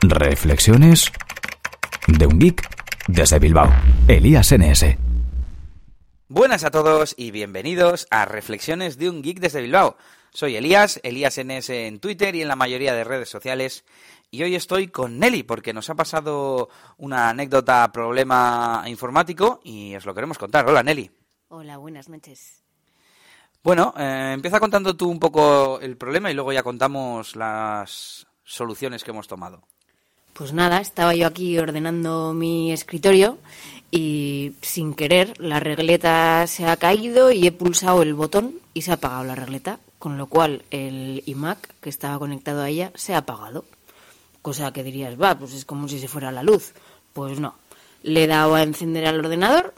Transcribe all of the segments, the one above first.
Reflexiones de un geek desde Bilbao. Elías NS. Buenas a todos y bienvenidos a Reflexiones de un geek desde Bilbao. Soy Elías, Elías NS en Twitter y en la mayoría de redes sociales. Y hoy estoy con Nelly porque nos ha pasado una anécdota, problema informático y os lo queremos contar. Hola Nelly. Hola, buenas noches. Bueno, eh, empieza contando tú un poco el problema y luego ya contamos las soluciones que hemos tomado. Pues nada, estaba yo aquí ordenando mi escritorio y sin querer la regleta se ha caído y he pulsado el botón y se ha apagado la regleta, con lo cual el iMac que estaba conectado a ella se ha apagado. Cosa que dirías, va, pues es como si se fuera la luz. Pues no. Le he dado a encender al ordenador,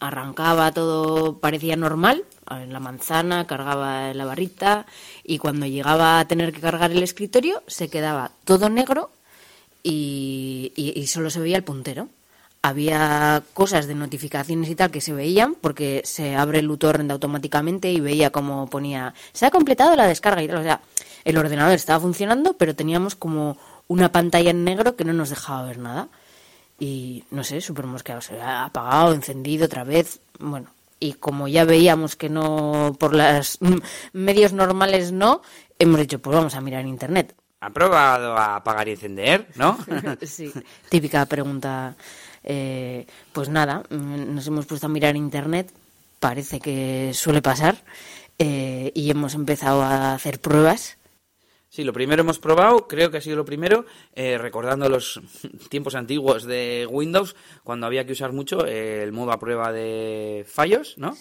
arrancaba todo, parecía normal, en la manzana, cargaba la barrita y cuando llegaba a tener que cargar el escritorio se quedaba todo negro y, y, solo se veía el puntero. Había cosas de notificaciones y tal que se veían porque se abre el uTorrent automáticamente y veía como ponía se ha completado la descarga y tal. O sea, el ordenador estaba funcionando, pero teníamos como una pantalla en negro que no nos dejaba ver nada. Y no sé, súper mosqueado. Se ha apagado, encendido otra vez. Bueno, y como ya veíamos que no, por los medios normales no, hemos dicho, pues vamos a mirar en internet. ¿Ha probado a apagar y encender, no? sí, típica pregunta. Eh, pues nada, mm, nos hemos puesto a mirar internet, parece que suele pasar, eh, y hemos empezado a hacer pruebas Sí, lo primero hemos probado, creo que ha sido lo primero, eh, recordando los tiempos antiguos de Windows, cuando había que usar mucho el modo a prueba de fallos, ¿no?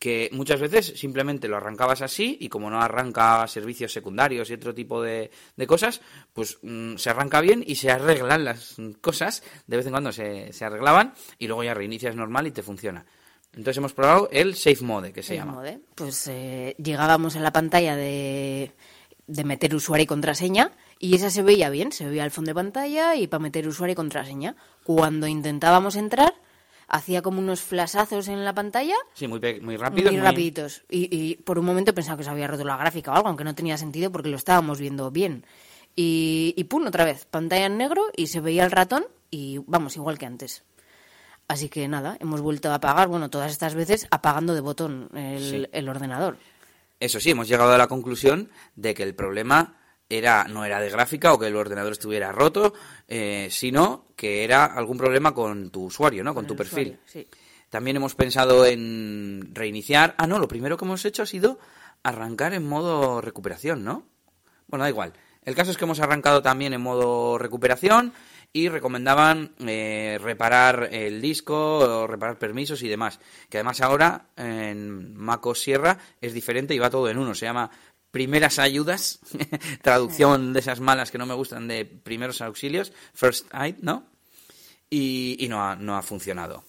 Que muchas veces simplemente lo arrancabas así y como no arranca servicios secundarios y otro tipo de, cosas, pues mm, se arranca bien y se arreglan las cosas, de vez en cuando se, se arreglaban y luego ya reinicias normal y te funciona. Entonces hemos probado el Safe Mode, que se llama. Mode. Pues eh, llegábamos a la pantalla de de meter usuario y contraseña y esa se veía bien, se veía al fondo de pantalla y para meter usuario y contraseña. Cuando intentábamos entrar, hacía como unos flasazos en la pantalla. Sí, muy, muy rápidos. Muy, rapiditos. Y, por un momento pensaba que se había roto la gráfica o algo, aunque no tenía sentido porque lo estábamos viendo bien. Y, y pum, otra vez, pantalla en negro y se veía el ratón y vamos, igual que antes. Así que nada, hemos vuelto a apagar, bueno, todas estas veces apagando de botón el, el ordenador. Eso sí, hemos llegado a la conclusión de que el problema era no era de gráfica o que el ordenador estuviera roto, eh, sino que era algún problema con tu usuario, ¿no? Con, tu perfil. También hemos pensado en reiniciar. Ah, no, lo primero que hemos hecho ha sido arrancar en modo recuperación, ¿no? Bueno, da igual. El caso es que hemos arrancado también en modo recuperación y recomendaban eh, reparar el disco, o reparar permisos y demás. Que además ahora en MacOS Sierra es diferente y va todo en uno. Se llama primeras ayudas, traducción de esas malas que no me gustan de primeros auxilios, first aid, ¿no? Y, no, ha, no ha funcionado.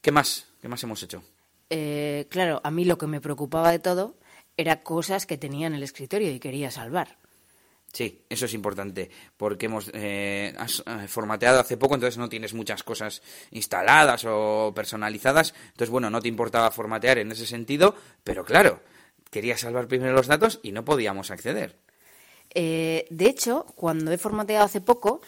¿Qué más? ¿Qué más hemos hecho? Eh, claro, a mí lo que me preocupaba de todo era cosas que tenía en el escritorio y quería salvar. Sí, eso es importante, porque hemos eh, eh, formateado hace poco, entonces no tienes muchas cosas instaladas o personalizadas, entonces bueno, no te importaba formatear en ese sentido, pero claro, quería salvar primero los datos y no podíamos acceder. Eh, de hecho, cuando he formateado hace poco,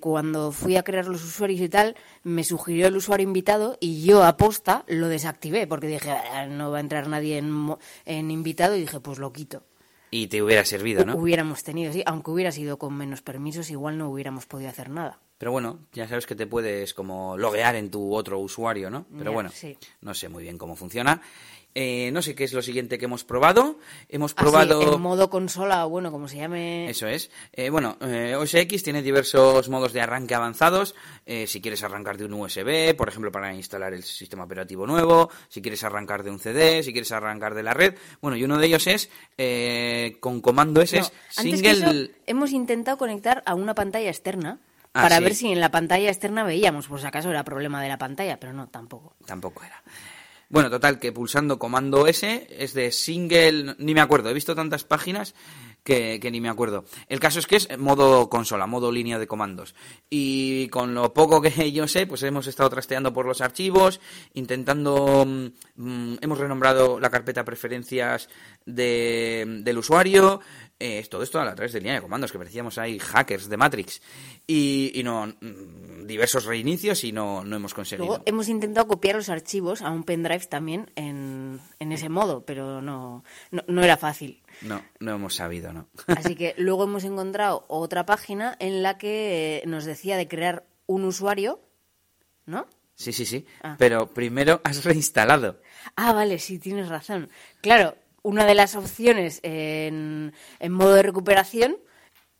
cuando fui a crear los usuarios y tal, me sugirió el usuario invitado y yo aposta lo desactivé porque dije, ah, no va a entrar nadie en, en invitado y dije, pues lo quito. Y te hubiera servido, ¿no? Hubiéramos tenido, sí, aunque hubiera sido con menos permisos, igual no hubiéramos podido hacer nada. Pero bueno, ya sabes que te puedes como loguear en tu otro usuario, ¿no? Pero bueno, no sé muy bien cómo funciona. Eh, no sé qué es lo siguiente que hemos probado. Hemos ah, probado. en modo consola, bueno, como se llame. Eso es. Eh, bueno, eh, OS X tiene diversos modos de arranque avanzados. Eh, si quieres arrancar de un USB, por ejemplo, para instalar el sistema operativo nuevo. Si quieres arrancar de un CD, si quieres arrancar de la red. Bueno, y uno de ellos es con comando S. single. hemos intentado conectar a una pantalla externa. Ah, para ver si en la pantalla externa veíamos, por si acaso era problema de la pantalla, pero no, tampoco. Tampoco era. Bueno, total, que pulsando comando S es de single, ni me acuerdo, he visto tantas páginas que, ni me acuerdo. El caso es que es modo consola, modo línea de comandos. Y con lo poco que yo sé, pues hemos estado trasteando por los archivos, intentando, mm, hemos renombrado la carpeta preferencias del usuario, Eh, todo esto a través de línea de comandos, que parecíamos ahí hackers de Matrix. Y, y no, mm, diversos reinicios y no, no hemos conseguido. Luego hemos intentado copiar los archivos a un pendrive también en, ese modo, pero no, no era fácil. No, no hemos sabido, ¿no? Así que luego hemos encontrado otra página en la que nos decía de crear un usuario, ¿no? Sí, sí, sí. Ah. Pero primero has reinstalado. Ah, vale, sí, tienes razón. Claro, una de las opciones en, en modo de recuperación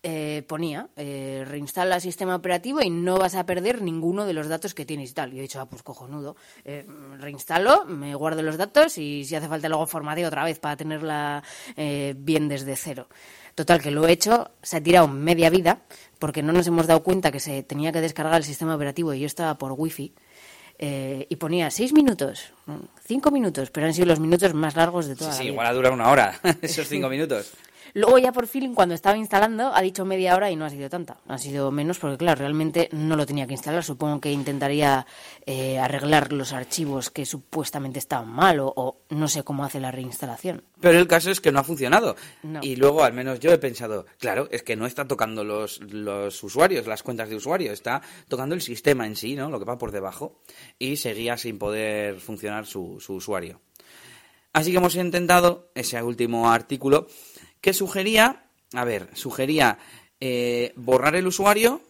eh, ponía eh, reinstala el sistema operativo y no vas a perder ninguno de los datos que tienes y tal. Y he dicho, ah, pues cojonudo. Eh, reinstalo, me guardo los datos y si hace falta luego formateo otra vez para tenerla eh, bien desde cero. Total, que lo he hecho, se ha tirado media vida porque no nos hemos dado cuenta que se tenía que descargar el sistema operativo y yo estaba por wifi. eh, y ponía seis minutos, cinco minutos, pero han sido los minutos más largos de Sí, toda la sí, vida. igual ha durado una hora, esos cinco minutos. Luego ya por fin, cuando estaba instalando, ha dicho media hora y no ha sido tanta. Ha sido menos porque, claro, realmente no lo tenía que instalar. Supongo que intentaría eh, arreglar los archivos que supuestamente estaban mal o, o no sé cómo hace la reinstalación. Pero el caso es que no ha funcionado. No. Y luego, al menos yo he pensado, claro, es que no está tocando los, los usuarios, las cuentas de usuario, está tocando el sistema en sí, ¿no? Lo que va por debajo. Y seguía sin poder funcionar su, su usuario. Así que hemos intentado ese último artículo que sugería, a ver, sugería eh, borrar el usuario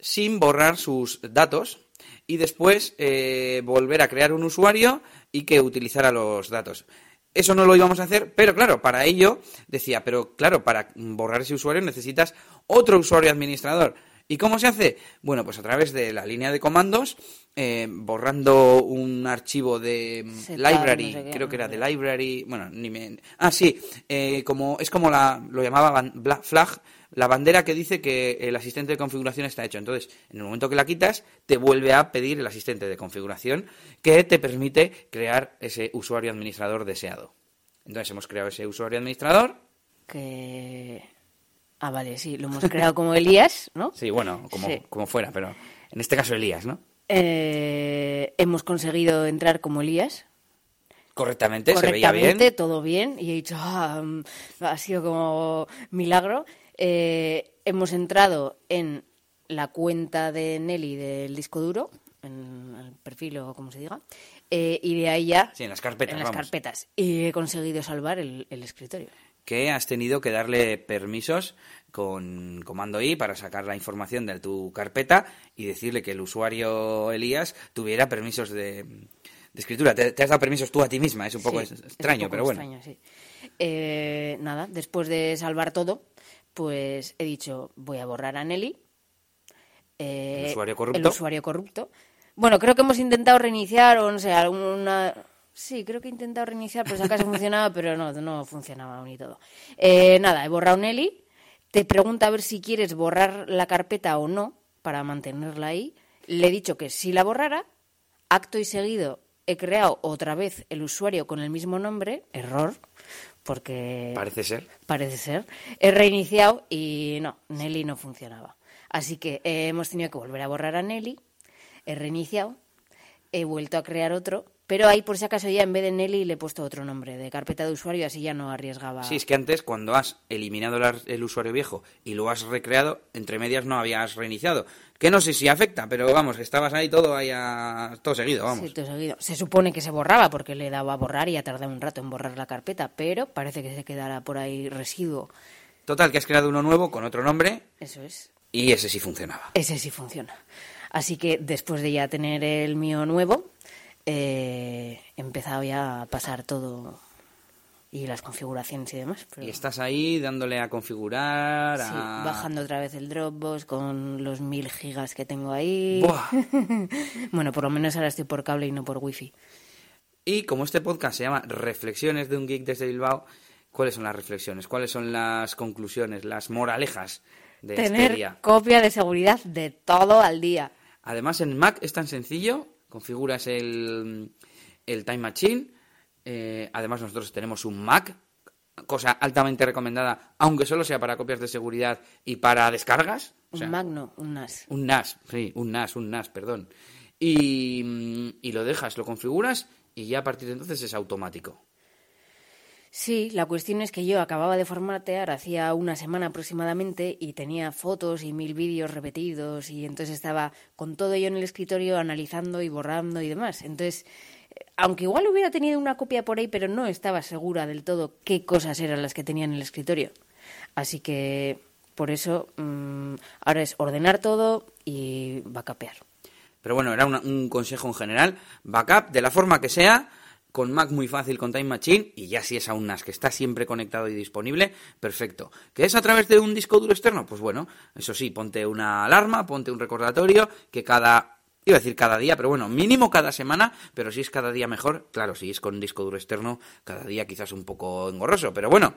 sin borrar sus datos y después eh, volver a crear un usuario y que utilizara los datos. Eso no lo íbamos a hacer, pero claro, para ello decía, pero claro, para borrar ese usuario necesitas otro usuario administrador. ¿Y cómo se hace? Bueno, pues a través de la línea de comandos, eh, borrando un archivo de mm, library, no sé qué, creo que era de library, bueno, ni me... Ah, sí, eh, como, es como la, lo llamaba flag, la bandera que dice que el asistente de configuración está hecho. Entonces, en el momento que la quitas, te vuelve a pedir el asistente de configuración que te permite crear ese usuario administrador deseado. Entonces, hemos creado ese usuario administrador. Que... Ah, vale, sí, lo hemos creado como Elías, ¿no? Sí, bueno, como, Sí. como fuera, pero en este caso Elías, ¿no? Eh, hemos conseguido entrar como Elías. Correctamente, se veía bien. todo bien. Y he dicho, ah, mm, ha sido como milagro. Eh, hemos entrado en la cuenta de Nelly del disco duro, en el perfil o como se diga, eh, y de ahí ya Sí, en las carpetas, en las vamos. carpetas. Y he conseguido salvar el, el escritorio. Que has tenido que darle permisos con comando I para sacar la información de tu carpeta y decirle que el usuario Elías tuviera permisos de, de escritura. Te, te has dado permisos tú a ti misma, es un poco Sí, es un extraño, poco pero bueno. extraño, sí. Eh, nada, después de salvar todo, pues he dicho, voy a borrar a Nelly. eh, El usuario corrupto. el usuario corrupto. Bueno, creo que hemos intentado reiniciar o no sé, alguna... Sí, creo que he intentado reiniciar, por si acaso funcionaba, pero no, no funcionaba aún y todo. Eh, nada, he borrado Nelly. Te pregunta a ver si quieres borrar la carpeta o no, para mantenerla ahí. Le he dicho que si la borrara, acto y seguido he creado otra vez el usuario con el mismo nombre, error, porque Parece ser. parece ser. He reiniciado y no, Nelly no funcionaba. Así que eh, hemos tenido que volver a borrar a Nelly, he reiniciado, he vuelto a crear otro, pero ahí por si acaso ya en vez de Nelly le he puesto otro nombre de carpeta de usuario, así ya no arriesgaba. Sí, es que antes, cuando has eliminado el, ar- el usuario viejo y lo has recreado, entre medias no habías reiniciado. Que no sé si afecta, pero vamos, estabas ahí todo ahí a- todo seguido, vamos. Sí, todo seguido. Se supone que se borraba porque le daba a borrar y ha tardado un rato en borrar la carpeta, pero parece que se quedará por ahí residuo. Total, que has creado uno nuevo con otro nombre Eso es. y ese sí funcionaba. Ese sí funciona. Así que después de ya tener el mío nuevo, eh, he empezado ya a pasar todo y las configuraciones y demás. pero- Y estás ahí dándole a configurar, Sí, a... bajando otra vez el Dropbox con los mil gigas que tengo ahí. Buah. bueno, por lo menos ahora estoy por cable y no por wifi. Y como este podcast se llama Reflexiones de un geek desde Bilbao, ¿cuáles son las reflexiones? ¿Cuáles son las conclusiones, las moralejas de Tener este día? copia de seguridad de todo al día. Además, en Mac es tan sencillo, configuras el, el Time Machine, eh, además nosotros tenemos un Mac, cosa altamente recomendada, aunque solo sea para copias de seguridad y para descargas. O sea, un Mac no, un NAS. Un NAS, sí, un NAS, un NAS, perdón. Y, y lo dejas, lo configuras y ya a partir de entonces es automático. Sí, la cuestión es que yo acababa de formatear hacía una semana aproximadamente y tenía fotos y mil vídeos repetidos y entonces estaba con todo yo en el escritorio analizando y borrando y demás. Entonces, eh, aunque igual hubiera tenido una copia por ahí, pero no estaba segura del todo qué cosas eran las que tenía en el escritorio. Así que por eso mm, ahora es ordenar todo y backupear. Pero bueno, era un consejo en general. Backup de la forma que sea con Mac muy fácil con Time Machine y ya si es aún NAS que está siempre conectado y disponible, perfecto. ¿Que es a través de un disco duro externo? Pues bueno, eso sí, ponte una alarma, ponte un recordatorio que cada iba a decir cada día, pero bueno, mínimo cada semana, pero si es cada día mejor, claro, si es con un disco duro externo, cada día quizás un poco engorroso, pero bueno,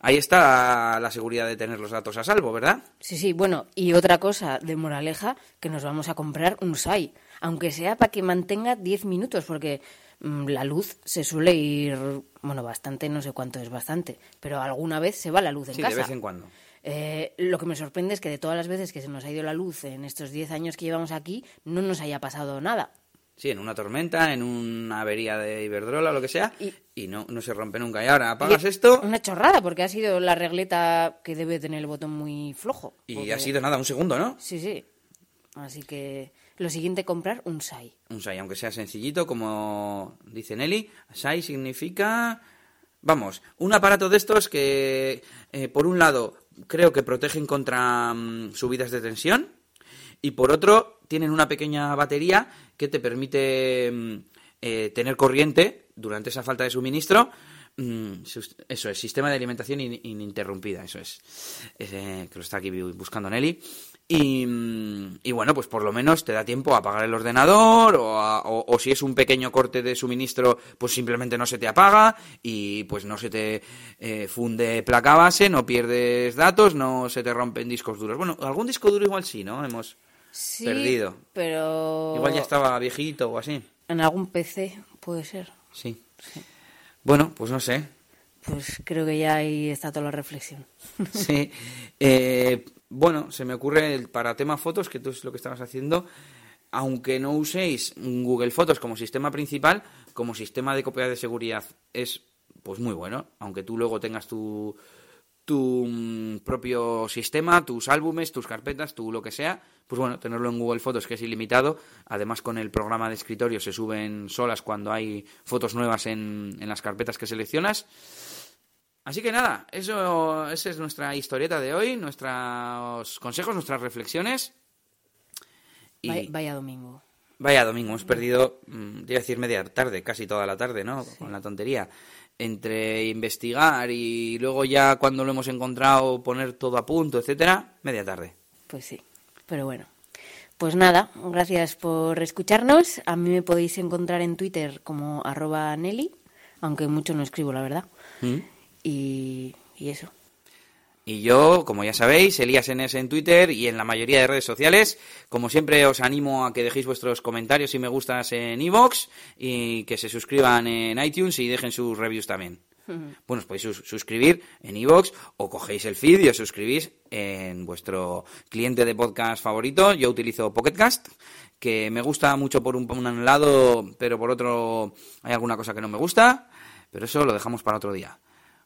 ahí está la seguridad de tener los datos a salvo, ¿verdad? Sí, sí, bueno, y otra cosa de moraleja, que nos vamos a comprar un SAI, aunque sea para que mantenga 10 minutos, porque la luz se suele ir, bueno, bastante, no sé cuánto es bastante, pero alguna vez se va la luz en casa. Sí, de vez en cuando. Eh, lo que me sorprende es que de todas las veces que se nos ha ido la luz en estos 10 años que llevamos aquí, no nos haya pasado nada. Sí, en una tormenta, en una avería de Iberdrola o lo que sea, y, no, no se rompe nunca. Y ahora apagas esto. Una chorrada, porque ha sido la regleta que debe tener el botón muy flojo. Y ha sido nada, un segundo, ¿no? Sí, sí. Así que lo siguiente, comprar un SAI. Un SAI, aunque sea sencillito, como dice Nelly. SAI significa, vamos, un aparato de estos que, eh, por un lado, creo que protegen contra mm, subidas de tensión y por otro, tienen una pequeña batería que te permite mm, eh, tener corriente durante esa falta de suministro. Mm, eso es, sistema de alimentación ininterrumpida, eso es. Eh, que lo está aquí buscando Nelly. Y, bueno, pues por lo menos te da tiempo a apagar el ordenador o, si es un pequeño corte de suministro, pues simplemente no se te apaga y pues no se te eh, funde placa base, no pierdes datos, no se te rompen discos duros. Bueno, algún disco duro igual sí, ¿no? Hemos perdido. pero... Igual ya estaba viejito o así. En algún PC puede ser. Sí. Bueno, pues no sé. Pues creo que ya ahí está toda la reflexión. Sí. Eh, bueno, se me ocurre para tema fotos, que tú es lo que estabas haciendo, aunque no uséis Google Fotos como sistema principal, como sistema de copia de seguridad es pues muy bueno, aunque tú luego tengas tu, tu mm, propio sistema, tus álbumes, tus carpetas, tu lo que sea, pues bueno, tenerlo en Google Fotos que es ilimitado, además con el programa de escritorio se suben solas cuando hay fotos nuevas en, en las carpetas que seleccionas Así que nada, eso, esa es nuestra historieta de hoy, nuestros consejos, nuestras reflexiones. Y vaya, domingo. Vaya domingo, hemos perdido, mm, iba a decir media tarde, casi toda la tarde, ¿no? Con la tontería. Entre investigar y luego ya cuando lo hemos encontrado poner todo a punto, etcétera, media tarde. Pues sí, pero bueno. Pues nada, gracias por escucharnos. A mí me podéis encontrar en Twitter como arroba Nelly, aunque mucho no escribo, la verdad. ¿Mm? Y, eso. Y yo, como ya sabéis, Elías NS en Twitter y en la mayoría de redes sociales. Como siempre, os animo a que dejéis vuestros comentarios y me gustas en iVoox y que se suscriban en iTunes y dejen sus reviews también. Bueno, os podéis suscribir en iVoox o cogéis el feed y os suscribís en vuestro cliente de podcast favorito. Yo utilizo Pocketcast, que me gusta mucho por un, un lado, pero por otro hay alguna cosa que no me gusta. Pero eso lo dejamos para otro día.